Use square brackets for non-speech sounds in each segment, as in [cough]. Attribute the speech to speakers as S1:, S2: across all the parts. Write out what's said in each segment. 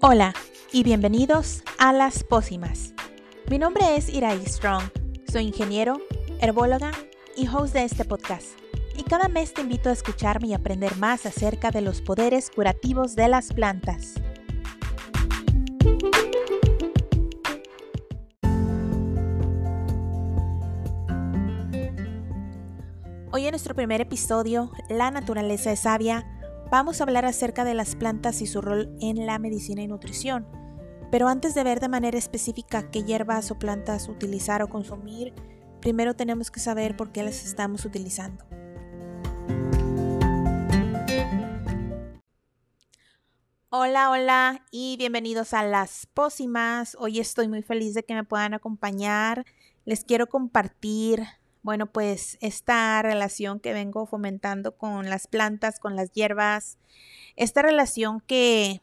S1: Hola y bienvenidos a Las Pócimas. Mi nombre es Irai Strong, soy ingeniero, herbóloga y host de este podcast. Y cada mes te invito a escucharme y aprender más acerca de los poderes curativos de las plantas. Hoy en nuestro primer episodio, La naturaleza es sabia, vamos a hablar acerca de las plantas y su rol en la medicina y nutrición. Pero antes de ver de manera específica qué hierbas o plantas utilizar o consumir, primero tenemos que saber por qué las estamos utilizando. Hola, hola y bienvenidos a Las Pócimas. Hoy estoy muy feliz de que me puedan acompañar. Les quiero compartir bueno, pues esta relación que vengo fomentando con las plantas, con las hierbas, esta relación que,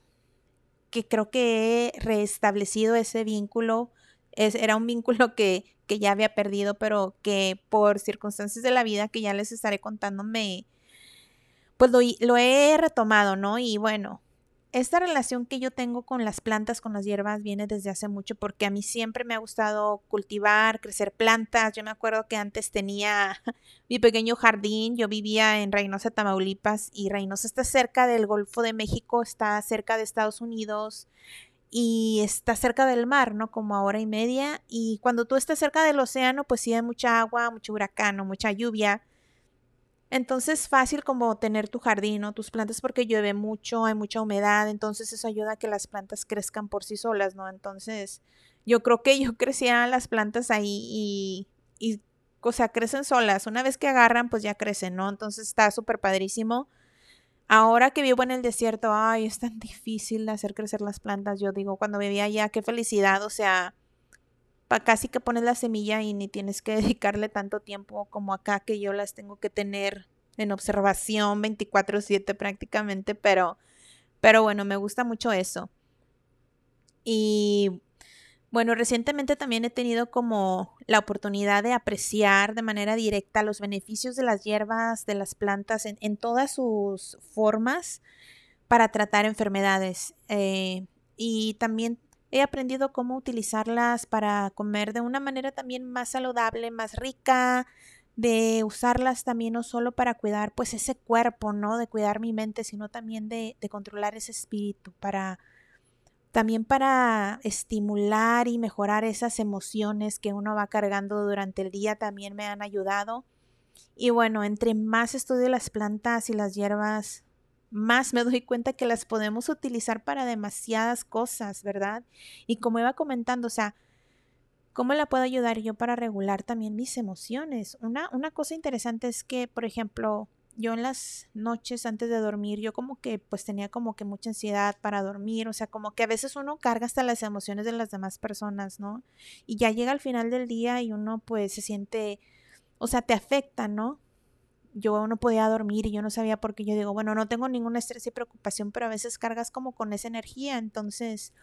S1: que creo que he restablecido ese vínculo, es, era un vínculo que, que ya había perdido, pero que por circunstancias de la vida que ya les estaré contando me, pues lo, lo he retomado, ¿no? Y bueno, esta relación que yo tengo con las plantas, con las hierbas, viene desde hace mucho porque a mí siempre me ha gustado cultivar, crecer plantas. Yo me acuerdo que antes tenía [laughs] mi pequeño jardín, yo vivía en Reynosa, Tamaulipas, y Reynosa está cerca del Golfo de México, está cerca de Estados Unidos y está cerca del mar, ¿no? Como a hora y media. Y cuando tú estás cerca del océano, pues sí hay mucha agua, mucho huracán mucha lluvia. Entonces fácil como tener tu jardín o tus plantas porque llueve mucho, hay mucha humedad, entonces eso ayuda a que las plantas crezcan por sí solas, ¿no? Entonces yo creo que yo [laughs] crecía las plantas ahí y, y o sea, crecen solas. Una vez que agarran, pues ya crecen, ¿no? Entonces está súper padrísimo. Ahora que vivo en el desierto, ay, es tan difícil hacer crecer las plantas. Yo digo, cuando vivía allá, qué felicidad, o sea, casi que pones la semilla y ni tienes que [laughs] dedicarle tanto tiempo como acá que yo las tengo que tener en observación 24/7 prácticamente, pero, pero bueno, me gusta mucho eso. Y bueno, recientemente también he tenido como la oportunidad de apreciar de manera directa los beneficios de las hierbas, de las plantas en, todas sus formas para tratar enfermedades. Eh, y también he aprendido cómo utilizarlas para comer de una manera también más saludable, más rica, de usarlas también no solo para cuidar pues ese cuerpo, ¿no? De cuidar mi mente, sino también de, de controlar ese espíritu, para también para estimular y mejorar esas emociones que uno va cargando durante el día también me han ayudado. Y bueno, entre más estudio las plantas y las hierbas, más me doy cuenta que las podemos utilizar para demasiadas cosas, ¿verdad? Y como iba comentando, o sea, ¿cómo la puedo ayudar yo para regular también mis emociones? Una, una cosa interesante es que, por ejemplo, yo en las noches antes de dormir, yo como que pues tenía como que mucha ansiedad para dormir, o sea, como que a veces uno carga hasta las emociones de las demás personas, ¿no? Y ya llega al final del día y uno pues se siente, o sea, te afecta, ¿no? Yo no podía dormir y yo no sabía por qué. Yo digo, bueno, no tengo ningún estrés y preocupación, pero a veces cargas como con esa energía. Entonces,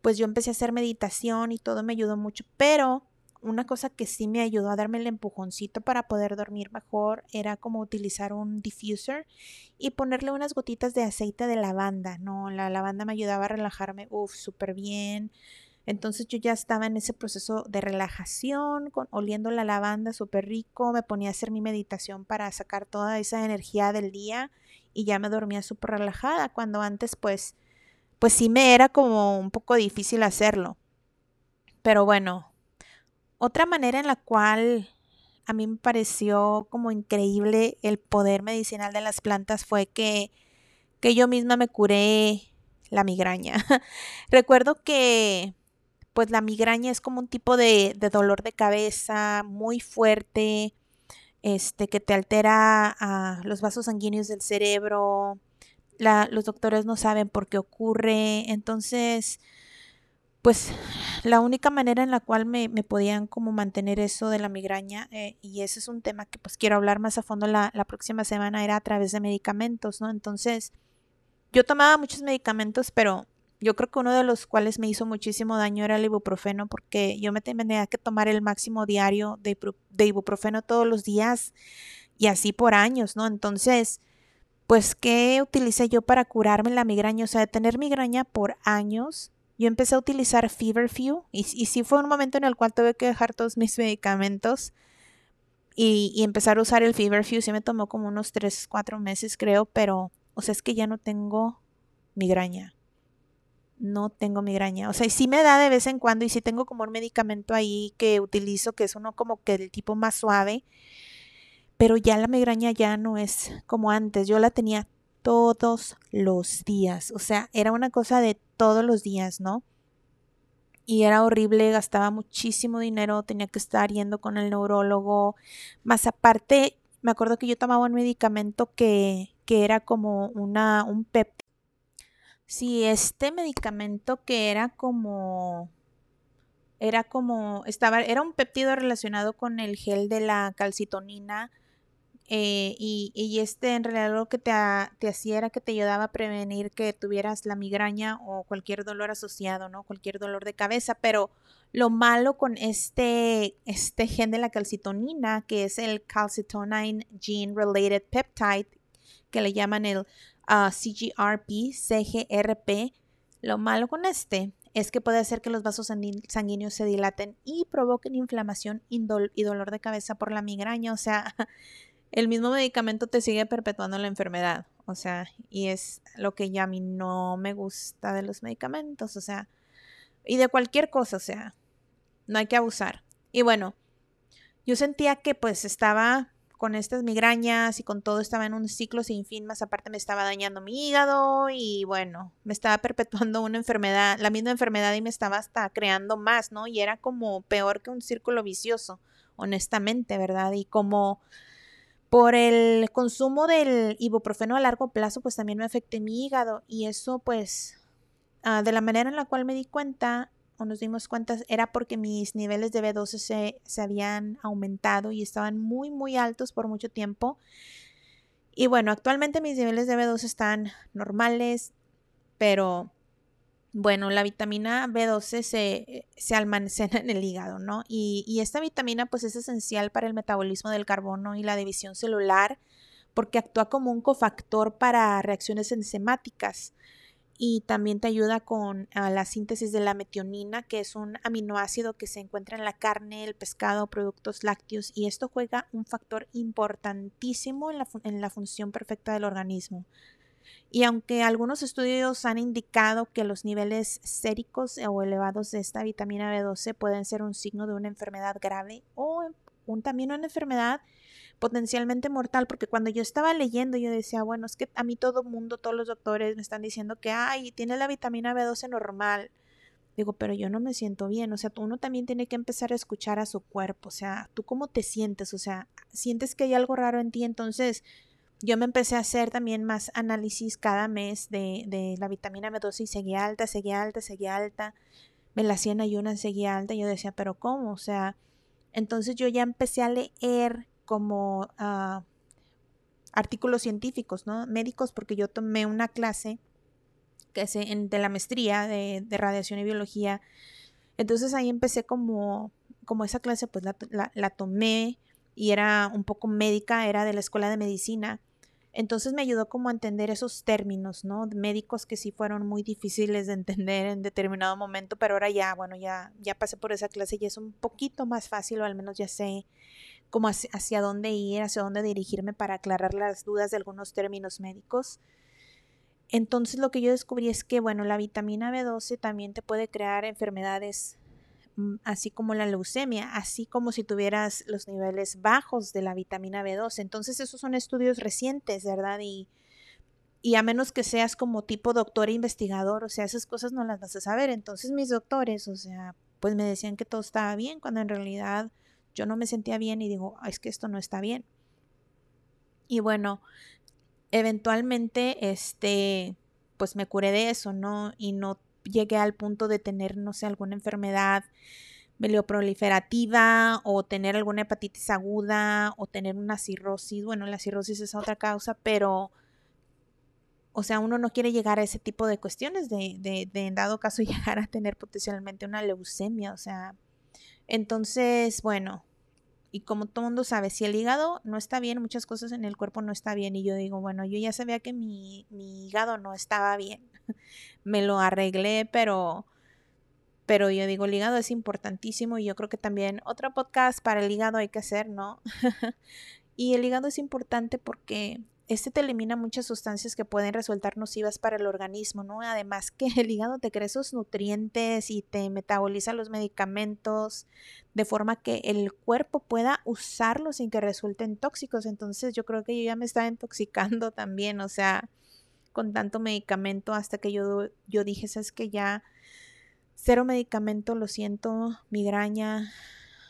S1: pues yo empecé a hacer meditación y todo me ayudó mucho. Pero una cosa que sí me ayudó a darme el empujoncito para poder dormir mejor era como utilizar un diffuser y ponerle unas gotitas de aceite de lavanda. No, la lavanda me ayudaba a relajarme, súper bien. Entonces yo ya estaba en ese proceso de relajación, con, oliendo la lavanda súper rico, me ponía a hacer mi meditación para sacar toda esa energía del día y ya me dormía súper relajada, cuando antes pues, pues sí me era como un poco difícil hacerlo. Pero bueno, otra manera en la cual a mí me pareció como increíble el poder medicinal de las plantas fue que, que yo misma me curé la migraña. [laughs] Recuerdo que pues la migraña es como un tipo de, dolor de cabeza muy fuerte, este, que te altera los vasos sanguíneos del cerebro. los doctores no saben por qué ocurre. Entonces, pues la única manera en la cual me, podían como mantener eso de la migraña, eh, y ese es un tema que pues quiero hablar más a fondo la, la próxima semana, era a través de medicamentos, ¿no? Entonces, yo tomaba muchos medicamentos, pero yo creo que uno de los cuales me hizo muchísimo daño era el ibuprofeno porque yo me tenía que tomar el máximo diario de, ibuprofeno todos los días y así por años, ¿no? Entonces, pues, ¿qué utilicé yo para curarme la migraña? O sea, de tener migraña por años, yo empecé a utilizar Feverfew y, y sí fue un momento en el cual tuve que dejar todos mis [laughs] medicamentos y, y empezar a usar el Feverfew. Sí me tomó como unos 3, 4 meses creo, pero, o sea, es que ya no tengo migraña. No tengo migraña. O sea, sí me da de vez en cuando y sí tengo como un medicamento ahí que utilizo, que es uno como que del tipo más suave. Pero ya la migraña ya no es como antes. Yo la tenía todos los días. O sea, era una cosa de todos los días, ¿no? Y era horrible, gastaba muchísimo dinero, tenía que estar yendo con el neurólogo. Más aparte, me acuerdo que yo tomaba un medicamento que, que era como una, un pep Sí, este medicamento que era como era como estaba era un péptido relacionado con el gel de la calcitonina eh, y, este en realidad lo que te, te, hacía era que te ayudaba a prevenir que tuvieras la migraña o cualquier dolor asociado, ¿no? Cualquier dolor de cabeza, pero lo malo con este, este gen de la calcitonina, que es el calcitonine gene related peptide, que le llaman el CGRP, CGRP. Lo malo con este es que puede hacer que los vasos sanguíneos se dilaten y provoquen inflamación y dolor de cabeza por la migraña. O sea, [laughs] el mismo medicamento te sigue perpetuando la enfermedad. O sea, y es lo que ya a mí no me gusta de los medicamentos. O sea, y de cualquier cosa. O sea, no hay que abusar. Y bueno, yo sentía que pues estaba con estas migrañas y con todo estaba en un ciclo sin fin, más aparte me estaba dañando mi hígado y bueno, me estaba [laughs] perpetuando una enfermedad, la misma enfermedad y me estaba hasta creando más, ¿no? Y era como peor que un círculo vicioso, honestamente, ¿verdad? Y como por el consumo del ibuprofeno a largo plazo, pues también me afecté mi hígado y eso pues ah, de la manera en la cual me di cuenta nos dimos cuenta era porque mis niveles de B12 se, se habían aumentado y estaban muy, muy altos por mucho tiempo. Y bueno, actualmente mis niveles de B12 están normales, pero bueno, la vitamina B12 se, se, almacena en el hígado, ¿no? Y, y, esta vitamina pues es esencial para el metabolismo del carbono y la división celular porque actúa como un cofactor para reacciones enzimáticas y también te ayuda con ah, la síntesis de la metionina, que es un aminoácido que se encuentra en la carne, el pescado, productos lácteos, y esto juega un factor importantísimo en la, en la función perfecta del organismo. Y aunque algunos estudios han indicado que los niveles séricos o elevados de esta vitamina B12 pueden ser un signo de una enfermedad grave o un, también una enfermedad potencialmente mortal, porque cuando yo estaba leyendo yo decía, bueno, es que a mí todo mundo, todos los doctores me están diciendo que, ay, tiene la vitamina B12 normal. Digo, pero yo no me siento bien, o sea, uno también tiene que empezar a escuchar a su cuerpo, o sea, tú cómo te sientes, o sea, sientes que hay algo raro en ti, entonces yo me empecé a hacer también más análisis cada mes de, de la vitamina B12 y seguía alta, seguía alta, seguía alta, me la hacían ayunas, seguía alta, y yo decía, pero ¿cómo? O sea, entonces yo ya empecé a leer como ah, artículos científicos, ¿no? Médicos, porque yo tomé una clase que es de la maestría de, radiación y biología. Entonces ahí empecé como, como esa clase, pues la, la, tomé y era un poco médica, era de la escuela de medicina. Entonces me ayudó como a entender esos términos, ¿no? Médicos que sí fueron muy difíciles de entender en determinado momento, pero ahora ya, bueno, ya, ya pasé por esa clase y es un poquito más fácil, o al menos ya sé como hacia, dónde ir, hacia dónde dirigirme para aclarar las dudas de algunos términos médicos. Entonces lo que yo descubrí es que, bueno, la vitamina B12 también te puede crear enfermedades mm, así como la leucemia, así como si tuvieras los niveles bajos de la vitamina B12. Entonces esos son estudios recientes, ¿verdad? Y, y a menos que seas como tipo doctor e investigador, o sea, esas cosas no las vas a saber. Entonces mis doctores, o sea, pues me decían que todo estaba bien, cuando en realidad yo no me sentía bien y digo, es que esto no está bien. Y bueno, eventualmente, este, pues me curé de eso, ¿no? Y no llegué al punto de tener, no sé, alguna enfermedad melioproliferativa o tener alguna hepatitis aguda o tener una cirrosis. Bueno, la cirrosis es otra causa, pero, o sea, uno no quiere llegar a ese tipo de cuestiones de, de, de en dado caso [laughs] llegar a tener potencialmente una leucemia, o sea, entonces, bueno, Y como todo mundo sabe, si el hígado no está bien, muchas cosas en el cuerpo no está bien. Y yo digo, bueno, yo ya sabía que mi, mi hígado no estaba bien. [laughs] Me lo arreglé, pero pero yo digo, el hígado es importantísimo y yo creo que también otro podcast para el hígado hay que hacer, ¿no? [laughs] y el hígado es importante porque este te elimina muchas sustancias que pueden resultar nocivas para el organismo, ¿no? Además que el hígado te crea esos nutrientes y te metaboliza los medicamentos de forma que el cuerpo pueda usarlos sin que resulten tóxicos. Entonces yo creo que yo ya me estaba intoxicando también, o sea, con tanto medicamento hasta que yo, yo dije, sabes que ya Cero medicamento, lo siento, migraña,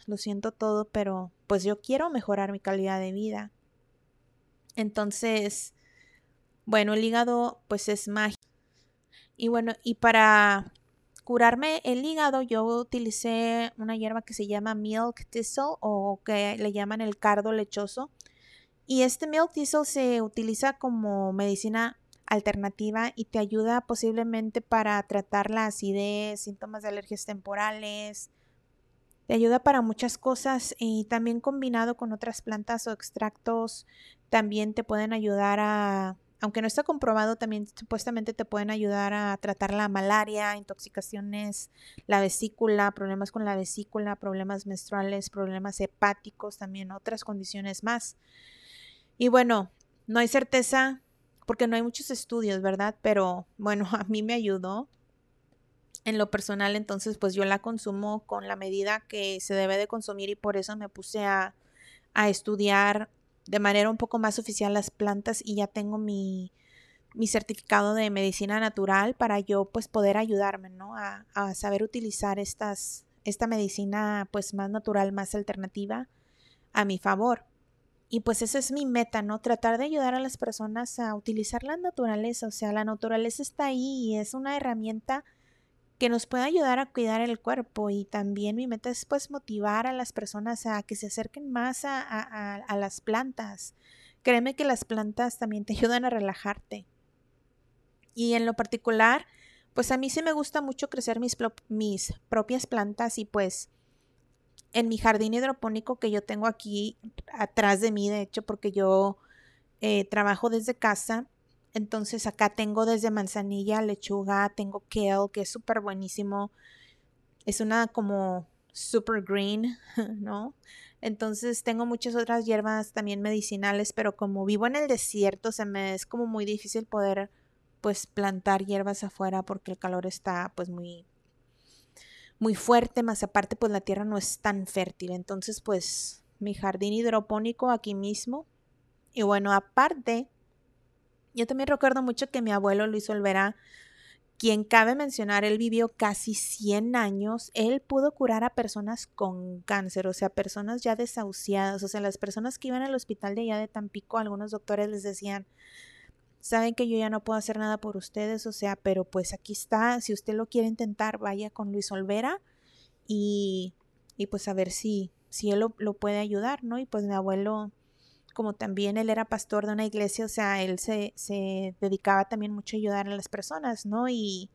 S1: lo siento todo, pero pues yo quiero mejorar mi calidad de vida. Entonces, bueno, el hígado pues es mágico. Y bueno, y para curarme el hígado yo utilicé una hierba que se llama milk thistle o que le llaman el cardo lechoso. Y este milk thistle se utiliza como medicina alternativa y te ayuda posiblemente para tratar la acidez, síntomas de alergias temporales. Te ayuda para muchas cosas y también combinado con otras plantas o extractos también te pueden ayudar a, aunque no está comprobado, también supuestamente te pueden ayudar a tratar la malaria, intoxicaciones, la vesícula, problemas con la vesícula, problemas menstruales, problemas hepáticos, también otras condiciones más. Y bueno, no hay certeza porque no hay muchos estudios, ¿verdad? Pero bueno, [laughs] a mí me ayudó en lo personal, entonces pues yo la consumo con la medida que se debe de consumir y por eso me puse a, a estudiar de manera un poco más oficial las plantas y ya tengo mi, mi certificado de medicina natural para yo pues poder ayudarme, ¿no? A, a saber utilizar estas, esta medicina pues más natural, más alternativa a mi favor. Y pues esa es mi meta, ¿no? Tratar de ayudar a las personas a utilizar la naturaleza. O sea, la naturaleza está ahí y es una herramienta que nos puede ayudar a cuidar el cuerpo. Y también mi meta es pues motivar a las personas a que se acerquen más a, a, las plantas. Créeme que las plantas también te [laughs] ayudan a relajarte. Y en lo particular, pues a mí sí me gusta mucho crecer mis, mis propias plantas y pues en mi jardín hidropónico que yo tengo aquí atrás de mí, de hecho, porque yo eh, trabajo desde casa. Entonces acá tengo desde manzanilla, lechuga, tengo kale, que es súper buenísimo. Es una como super green, [laughs] ¿no? Entonces tengo muchas otras hierbas también medicinales, pero como vivo en el desierto, se me es como muy difícil poder pues plantar hierbas afuera porque el calor está pues muy muy fuerte, más aparte pues la tierra no es tan fértil. Entonces pues mi jardín hidropónico aquí mismo. Y bueno, aparte, yo también recuerdo mucho que mi abuelo Luis Olvera, quien cabe mencionar, él vivió casi 100 años, él pudo curar a personas con cáncer, o sea, personas ya desahuciadas, o sea, las personas que iban al hospital de allá de Tampico, algunos doctores les decían, saben que yo ya no puedo hacer nada por ustedes, o sea, pero pues aquí está, si usted lo quiere intentar, vaya con Luis Olvera y, y pues a ver si, si él lo, puede ayudar, ¿no? Y pues mi abuelo, como también él era pastor de una iglesia, o sea, él se, se dedicaba también mucho a ayudar a las personas, ¿no? Y,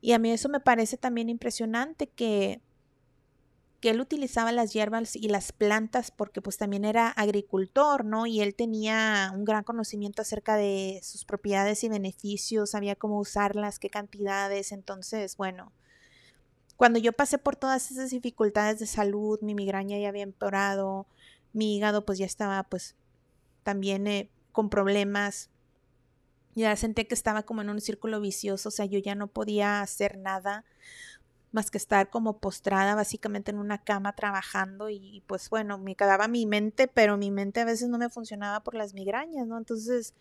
S1: y a mí eso me parece también impresionante que que él utilizaba las hierbas y las plantas porque pues también era agricultor, ¿no? Y él tenía un gran conocimiento acerca de sus propiedades y beneficios, sabía cómo usarlas, qué cantidades, entonces, bueno, cuando yo pasé por todas esas dificultades de salud, mi migraña ya había empeorado, mi hígado pues ya estaba pues también eh, con problemas, ya sentí que estaba como en un círculo vicioso, o sea, yo ya no podía hacer nada más que estar como postrada básicamente en una cama trabajando y pues bueno, me quedaba mi mente, pero mi mente a veces no me funcionaba por las migrañas, ¿no? Entonces,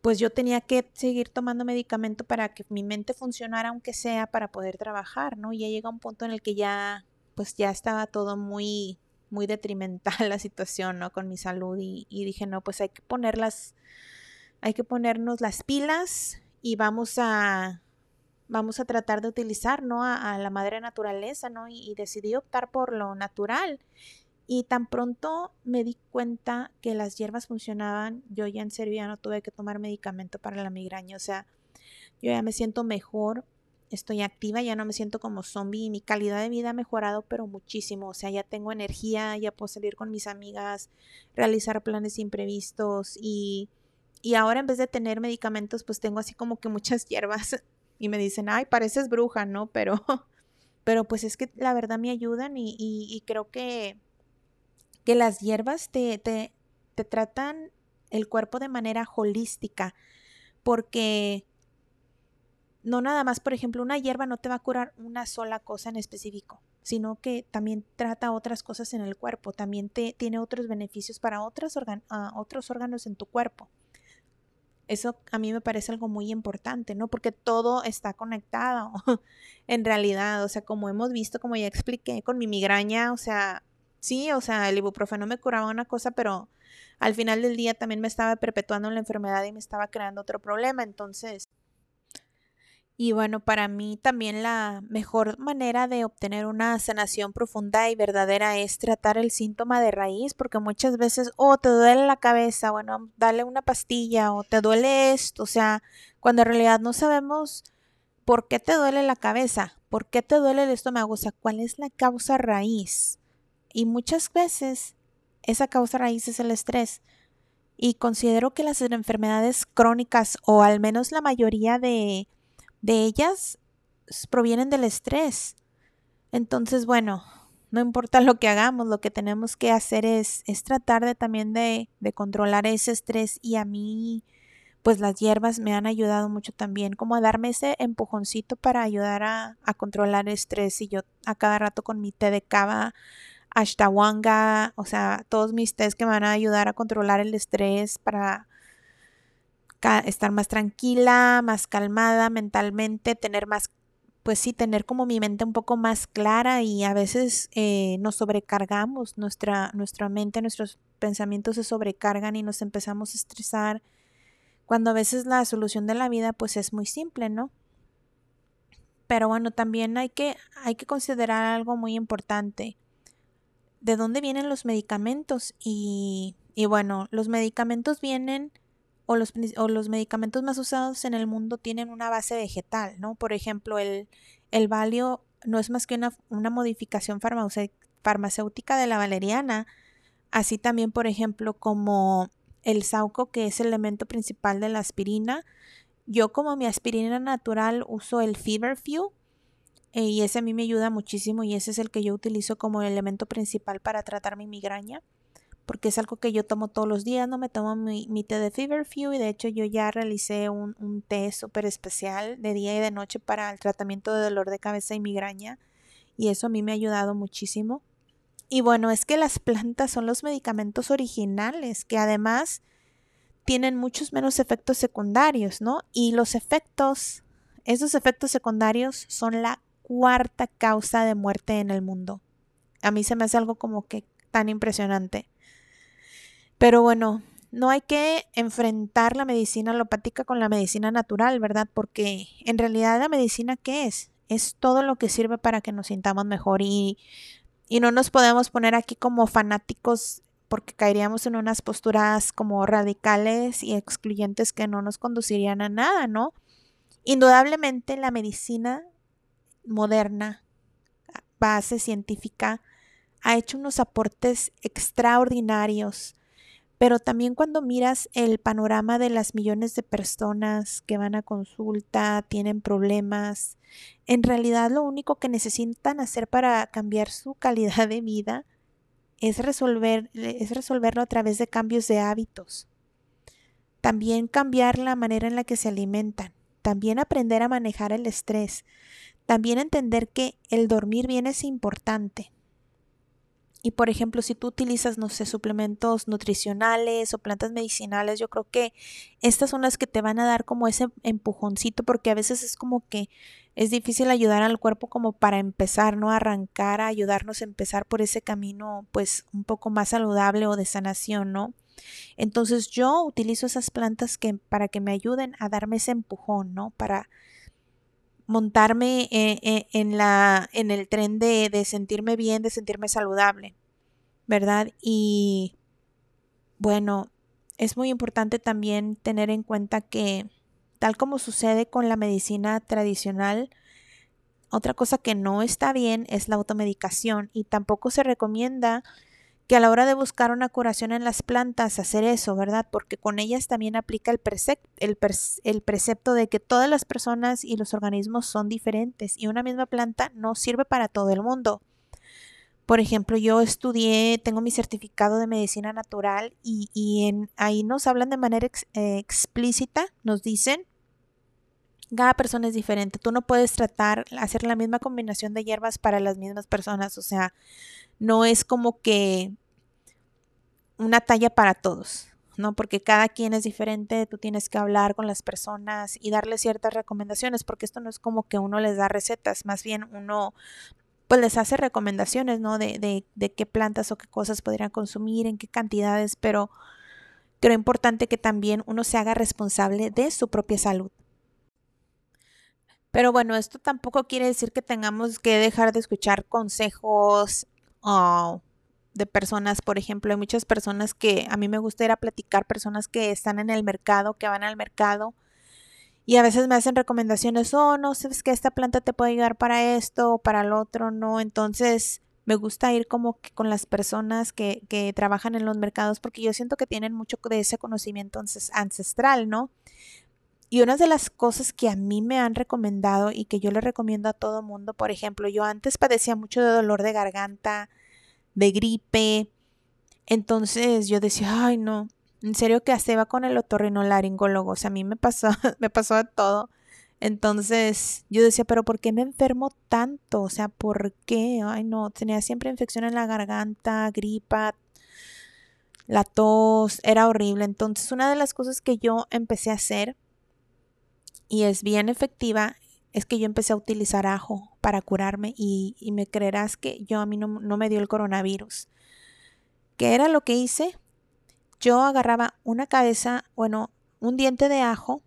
S1: pues yo tenía que seguir tomando medicamento para que mi mente funcionara aunque sea para poder trabajar, ¿no? Y ya llega un punto en el que ya pues ya estaba todo muy muy detrimental [laughs] la situación, ¿no? Con mi salud y, y dije, no, pues hay que ponerlas, hay que ponernos las pilas y vamos a vamos a tratar de utilizar, ¿no? A, la madre naturaleza, ¿no? Y, decidí optar por lo natural. Y tan pronto me di cuenta que las hierbas funcionaban, yo ya en serio ya no tuve que tomar medicamento para la migraña. O sea, yo ya me siento mejor. Estoy activa, ya no me siento como zombie y mi calidad de vida ha mejorado, pero muchísimo. O sea, ya tengo energía, ya puedo salir con mis amigas, realizar planes imprevistos y, y ahora en vez de tener medicamentos, pues tengo así como que muchas [laughs] hierbas y me dicen, ay, pareces bruja, ¿no? Pero, [laughs] pero pues es que la verdad me ayudan y, y, creo que, que las hierbas te, te, te tratan el cuerpo de manera holística porque no nada más, por ejemplo, una hierba no te va a curar una sola cosa en específico, sino que también trata otras cosas en el cuerpo, también te, tiene otros beneficios para otros, ah, otros órganos en tu cuerpo. Eso a mí me parece algo muy importante, ¿no? Porque todo está conectado [laughs] en realidad, o sea, como hemos visto, como ya expliqué con mi migraña, o sea, sí, o sea, el ibuprofeno me curaba una cosa, pero al final del día también me estaba perpetuando la enfermedad y me estaba creando otro problema, entonces y bueno, para mí también la mejor manera de obtener una sanación profunda y verdadera es tratar el síntoma de raíz, porque muchas veces, oh, te duele la cabeza, bueno, dale una pastilla, o te duele esto, o sea, cuando en realidad no sabemos por qué te duele la cabeza, por qué te duele el estómago, o sea, cuál es la causa raíz. Y muchas veces esa causa raíz es el estrés. Y considero que las enfermedades crónicas, o al menos la mayoría de de ellas provienen del estrés. Entonces, bueno, no importa lo que hagamos, lo que tenemos que hacer es, es tratar de también de, controlar ese estrés y a mí, pues las hierbas me han ayudado mucho también, como a darme ese empujoncito para ayudar a, controlar el estrés y yo a cada rato con mi té de cava, ashtawanga, o sea, todos mis tés que me van a ayudar a controlar el estrés para estar más tranquila, más calmada mentalmente, tener más, pues sí, tener como mi mente un poco más clara y a veces eh, nos sobrecargamos, nuestra, nuestra mente, nuestros pensamientos se sobrecargan y nos empezamos a estresar, cuando a veces la solución de la vida pues es muy simple, ¿no? Pero bueno, también hay que, hay que considerar algo muy importante. ¿De dónde vienen los medicamentos? Y, y bueno, los medicamentos vienen o los, o los medicamentos más usados en el mundo tienen una base vegetal, ¿no? Por ejemplo, el, el valio no es más que una, una modificación farmacéutica de la valeriana, así también, por ejemplo, como el sauco, que es el elemento principal de la aspirina. Yo como mi aspirina natural uso el Feverfew eh, y ese a mí me ayuda muchísimo y ese es el que yo utilizo como elemento principal para tratar mi migraña porque es algo que yo tomo todos los días, no me tomo mi, té de Feverfew y de hecho yo ya realicé un, un té súper especial de día y de noche para el tratamiento de dolor de cabeza y migraña y eso a mí me ha ayudado muchísimo. Y bueno, es que las plantas son los medicamentos originales que además tienen muchos menos efectos secundarios, ¿no? Y los efectos, esos efectos secundarios son la cuarta causa de muerte en el mundo. A mí se me hace algo como que tan impresionante. Pero bueno, no hay que enfrentar la medicina alopática con la medicina natural, ¿verdad? Porque en realidad la medicina, ¿qué es? Es todo lo que sirve para que nos sintamos mejor y, y no nos podemos poner aquí como fanáticos porque caeríamos en unas posturas como radicales y excluyentes que no nos conducirían a nada, ¿no? Indudablemente la medicina moderna, base científica, ha hecho unos aportes extraordinarios pero también cuando miras el panorama de las millones de personas que van a consulta, tienen problemas, en realidad lo único que necesitan hacer para cambiar su calidad de vida es, resolver, es resolverlo a través de cambios de hábitos. También cambiar la manera en la que se alimentan. También aprender a manejar el estrés. También entender que el dormir bien es importante. Y por ejemplo, si tú utilizas, no sé, suplementos nutricionales o plantas medicinales, yo creo que estas son las que te van a dar como ese empujoncito, porque a veces es como que es difícil ayudar al cuerpo como para empezar, ¿no? Arrancar, a ayudarnos a empezar por ese camino, pues un poco más saludable o de sanación, ¿no? Entonces yo utilizo esas plantas que para que me ayuden a darme ese empujón, ¿no? Para montarme eh, eh, en, la, en el tren de, de sentirme bien, de sentirme saludable, ¿verdad? Y bueno, es muy importante también tener en cuenta que, tal como sucede con la medicina tradicional, Otra cosa que no está bien es la automedicación y tampoco se recomienda que a la hora de buscar una curación en las plantas hacer eso, ¿verdad? Porque con ellas también aplica el, el, el, precepto de que todas las personas y los organismos son diferentes y una misma planta no sirve para todo el mundo. Por ejemplo, yo estudié, tengo mi certificado de medicina natural y, en, ahí nos hablan de manera eh, explícita, nos dicen, cada persona es diferente, tú no puedes tratar, hacer la misma combinación de hierbas para las mismas personas, o sea, no es como que una talla para todos, ¿no? Porque cada quien es diferente, tú tienes que hablar con las personas y darles ciertas recomendaciones, porque esto no es como que uno les da recetas, más bien uno pues les hace recomendaciones, ¿no? De, de, de qué plantas o qué cosas podrían consumir, en qué cantidades, pero creo importante que también uno se haga responsable de su propia salud. Pero bueno, esto tampoco quiere decir que tengamos que dejar de escuchar consejos oh, de personas, por ejemplo, hay muchas personas que a mí me gusta ir a platicar, personas que están en el mercado, que van al mercado y a veces me hacen recomendaciones, oh, no, sabes que esta planta te puede ayudar para esto o para lo otro, no. Entonces, me gusta ir como que con las personas que, que trabajan en los mercados porque yo siento que tienen mucho de ese conocimiento ancestral, ¿no? Y una de las cosas que a mí me han recomendado y que yo le recomiendo a todo mundo, por ejemplo, yo antes padecía mucho de dolor de garganta, de gripe, entonces yo decía, ay no, en serio que se va con el otorrinolaringólogo. O sea, a mí me pasó, [laughs] me pasó de todo. Entonces yo decía, pero ¿por qué me enfermo tanto? O sea, ¿por qué? Ay, no, tenía siempre infección en la garganta, gripa, la tos, era horrible. Entonces una de las cosas que yo empecé a hacer, y es bien efectiva, es que yo empecé a utilizar ajo para curarme y, me creerás que yo a mí no, no me dio el coronavirus. ¿Qué era lo que hice? yo agarraba una cabeza, bueno, un diente de ajo,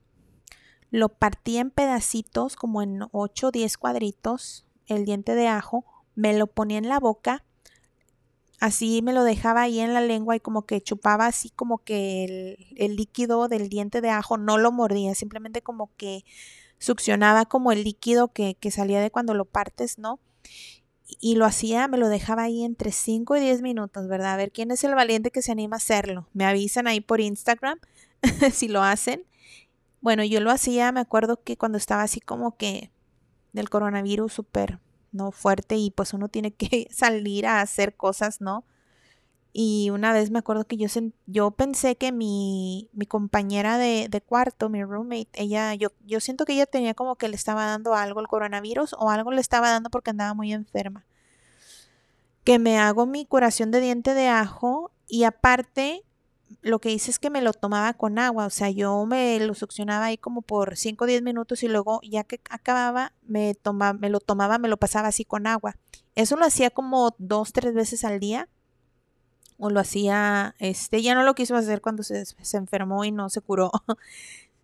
S1: lo partía en pedacitos, como en 8 o 10 cuadritos, el diente de ajo, me lo ponía en la boca, así me lo dejaba ahí en la lengua y como que chupaba así como que el, líquido del diente de ajo, no lo mordía, simplemente como que succionaba como el líquido que, que salía de cuando lo partes, ¿no? y lo hacía, me lo dejaba ahí entre 5 y 10 minutos, ¿verdad? A ver quién es el valiente que se anima a hacerlo. Me avisan ahí por Instagram [laughs] si lo hacen. Bueno, yo lo hacía, me acuerdo que cuando estaba así como que del coronavirus súper, ¿no? Fuerte y pues uno tiene que [laughs] salir a hacer cosas, ¿no? Y una vez me acuerdo que yo, yo pensé que mi, mi compañera de, de, cuarto, mi roommate, ella, yo, yo siento que ella tenía como que le estaba dando algo el coronavirus o algo le estaba dando porque andaba muy enferma. Que me hago mi curación de diente de ajo y aparte lo que hice es que me lo tomaba con agua, o sea, yo me lo succionaba ahí como por 5 o 10 minutos y luego ya que acababa me, toma, me lo tomaba, me lo pasaba así con agua. Eso lo hacía como dos, tres veces al día o lo hacía, este, ya no lo quiso hacer cuando se, se enfermó y no se curó. [laughs]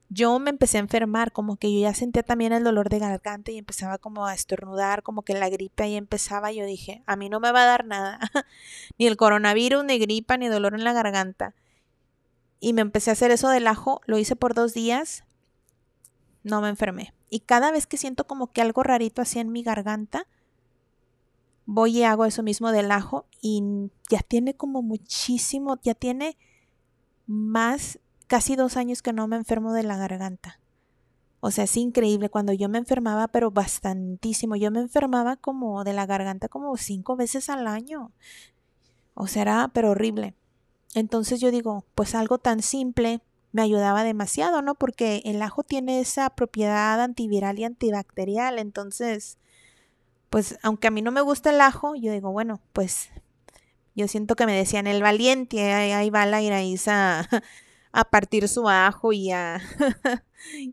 S1: yo me empecé a enfermar, como que yo ya sentía también el dolor de garganta y empezaba como a estornudar, como que la gripe ahí empezaba. Yo dije, a mí no me va a dar nada, [laughs] ni el coronavirus, ni gripa, ni dolor en la garganta. Y me empecé a hacer eso del ajo, lo hice por dos días, no me enfermé. Y cada vez que siento como que algo rarito así en mi garganta, voy y hago eso mismo del ajo y ya tiene como muchísimo, ya tiene más, casi dos años que no me enfermo de la garganta. O sea, es increíble cuando yo me enfermaba, pero bastantísimo. Yo me enfermaba como de la garganta como cinco veces al año. O sea, era pero horrible. Entonces yo digo, pues algo tan simple me ayudaba demasiado, ¿no? Porque el ajo tiene esa propiedad antiviral y antibacterial. Entonces, pues aunque a mí no me gusta el ajo, yo digo, bueno, pues yo siento que me decían el valiente, ahí, va la Iraísa [laughs] a, partir su ajo [laughs] y a,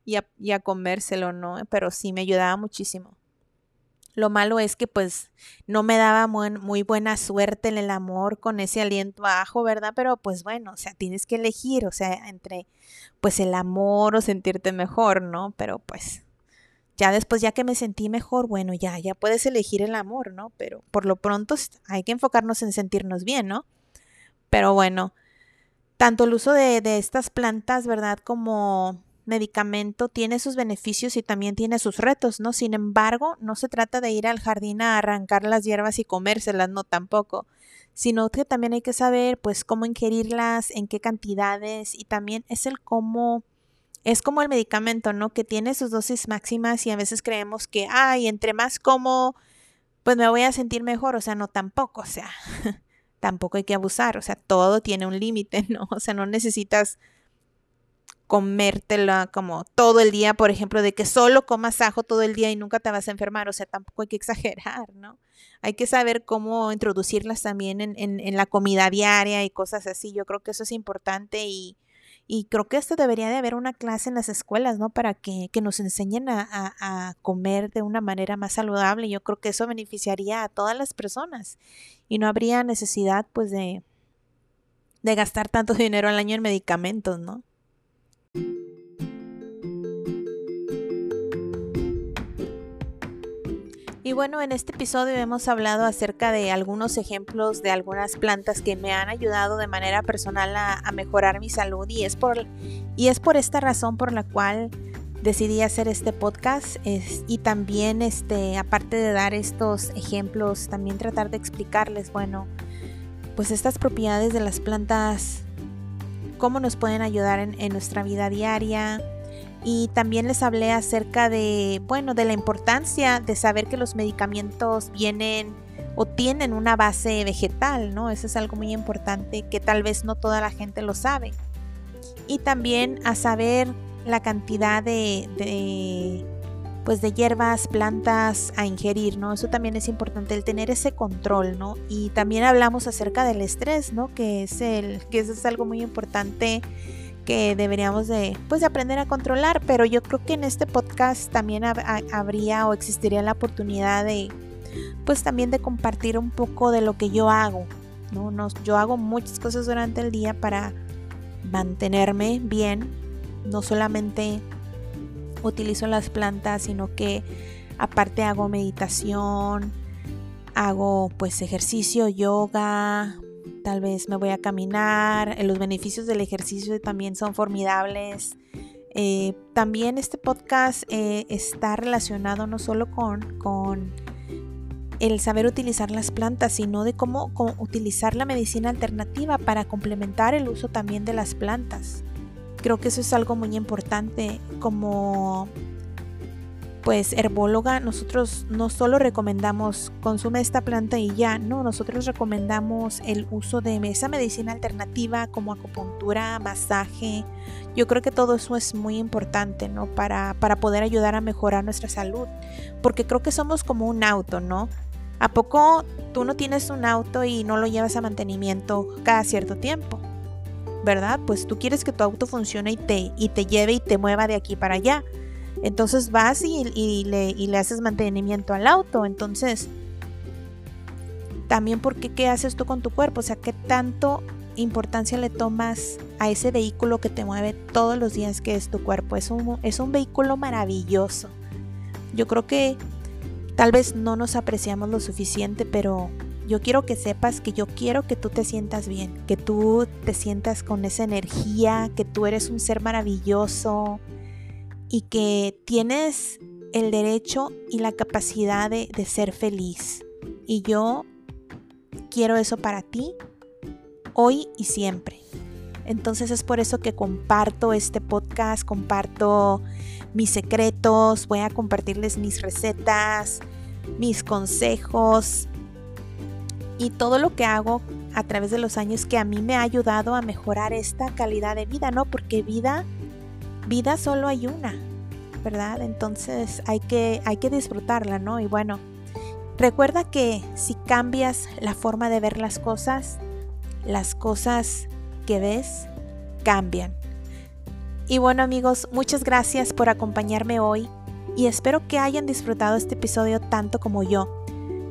S1: y a, comérselo, ¿no? Pero sí me ayudaba muchísimo. Lo malo es que pues no me daba muy, buena suerte en el amor con ese aliento a ajo, ¿verdad? Pero pues bueno, o sea, tienes que elegir, o sea, entre pues el amor o sentirte mejor, ¿no? Pero pues ya después, ya que me sentí mejor, bueno, ya, ya puedes elegir el amor, ¿no? Pero por lo pronto hay que enfocarnos en sentirnos bien, ¿no? Pero bueno, tanto el uso de, de estas plantas, ¿verdad? Como medicamento tiene sus beneficios y también tiene sus retos, ¿no? Sin embargo, no se trata de ir al jardín a arrancar las hierbas y comérselas, no tampoco, sino que también hay que saber pues cómo ingerirlas, en qué cantidades y también es el cómo es como el medicamento, ¿no? Que tiene sus dosis máximas y a veces creemos que, ay, entre más como, pues me voy a sentir mejor, o sea, no tampoco, o sea, [laughs] tampoco hay que abusar, o sea, todo tiene un límite, [laughs] ¿no? O sea, no necesitas comértela como todo el día, por ejemplo, de que solo comas ajo todo el día y nunca te vas a enfermar, o sea, tampoco hay que exagerar, ¿no? Hay que saber cómo introducirlas también en, en, la comida diaria y cosas así, yo creo que eso es importante y, y creo que esto debería de haber una clase en las escuelas, ¿no? Para que, que nos enseñen a, a, a, comer de una manera más saludable. Yo creo que eso beneficiaría a todas las personas y no habría necesidad, pues, de, de gastar tanto [laughs] dinero al año en medicamentos, ¿no? Y bueno, en este episodio hemos hablado acerca de algunos ejemplos de algunas plantas que me han ayudado de manera personal a, mejorar mi salud y es por, y es por esta razón por la cual decidí hacer este podcast. Y también este aparte de dar estos ejemplos también tratar de explicarles bueno pues estas propiedades de las plantas cómo nos pueden ayudar en, en nuestra vida diaria y también les hablé acerca de, bueno, de la importancia de saber que los medicamentos vienen o tienen una base vegetal, ¿no? Eso es algo muy importante que tal vez no toda la gente lo sabe. Y también a saber la cantidad de, de pues de hierbas, plantas a ingerir, ¿no? Eso también es importante, el tener ese control, ¿no? Y también hablamos acerca del estrés, ¿no? Que es el, que eso es algo muy importante que deberíamos de pues aprender a controlar pero yo creo que en este podcast también habría o existiría la oportunidad de pues también de compartir un poco de lo que yo hago no, no yo hago muchas cosas durante el día para mantenerme bien. No solamente utilizo las plantas sino que aparte hago meditación hago pues ejercicio yoga tal vez me voy a caminar, eh, los beneficios del ejercicio también son formidables. Eh, también este podcast eh, está relacionado no solo con, con, el saber utilizar las plantas, sino de cómo, cómo, utilizar la medicina alternativa para complementar el uso también de las plantas. Creo que eso es algo muy importante como pues herbóloga, nosotros no solo recomendamos consume esta planta y ya, no, nosotros recomendamos el uso de esa medicina alternativa como acupuntura, masaje. Yo creo que todo eso es muy importante, ¿no? Para, para poder ayudar a mejorar nuestra salud. Porque creo que somos como un auto, ¿no? ¿A poco tú no tienes un auto y no lo llevas a mantenimiento cada cierto tiempo? ¿Verdad? Pues tú quieres que tu auto funcione y te, y te lleve y te mueva de aquí para allá entonces vas y, le, haces mantenimiento al auto. Entonces, también porque qué haces tú con tu cuerpo, o sea, qué tanto importancia le tomas a ese vehículo que te mueve todos los días que es tu cuerpo. Es un, es un vehículo maravilloso. Yo creo que tal vez no nos apreciamos lo suficiente, pero yo quiero que sepas que yo quiero que tú te sientas bien, que tú te sientas con esa energía, que tú eres un ser maravilloso, y que tienes el derecho y la capacidad de, ser feliz. Y yo quiero eso para ti, hoy y siempre. Entonces es por eso que comparto este podcast, comparto mis secretos, voy a compartirles mis recetas, mis consejos y todo lo que hago a través de los años que a mí me ha ayudado a mejorar esta calidad de vida, ¿no? Porque vida vida solo hay una, ¿verdad? Entonces hay que, hay que disfrutarla, ¿no? Y bueno, recuerda que si cambias la forma de ver las cosas, las cosas que ves cambian. Y bueno amigos, muchas gracias por acompañarme hoy y espero que hayan disfrutado este episodio tanto como yo.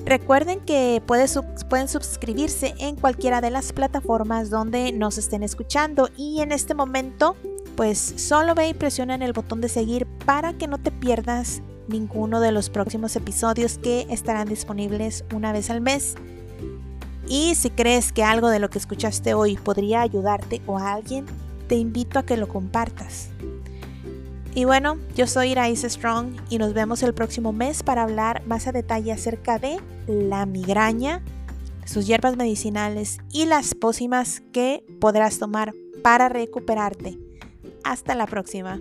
S1: Recuerden que pueden suscribirse en cualquiera de las plataformas donde nos estén escuchando y en este momento pues solo ve y presiona en el botón de seguir para que no te pierdas ninguno de los próximos episodios que estarán disponibles una vez al mes. Y si crees que algo de lo que escuchaste hoy podría ayudarte o a alguien, te invito a que lo compartas. Y bueno, yo soy Iraíz Strong y nos vemos el próximo mes para hablar más a detalle acerca de la migraña, sus hierbas medicinales y las pócimas que podrás tomar para recuperarte. Hasta la próxima.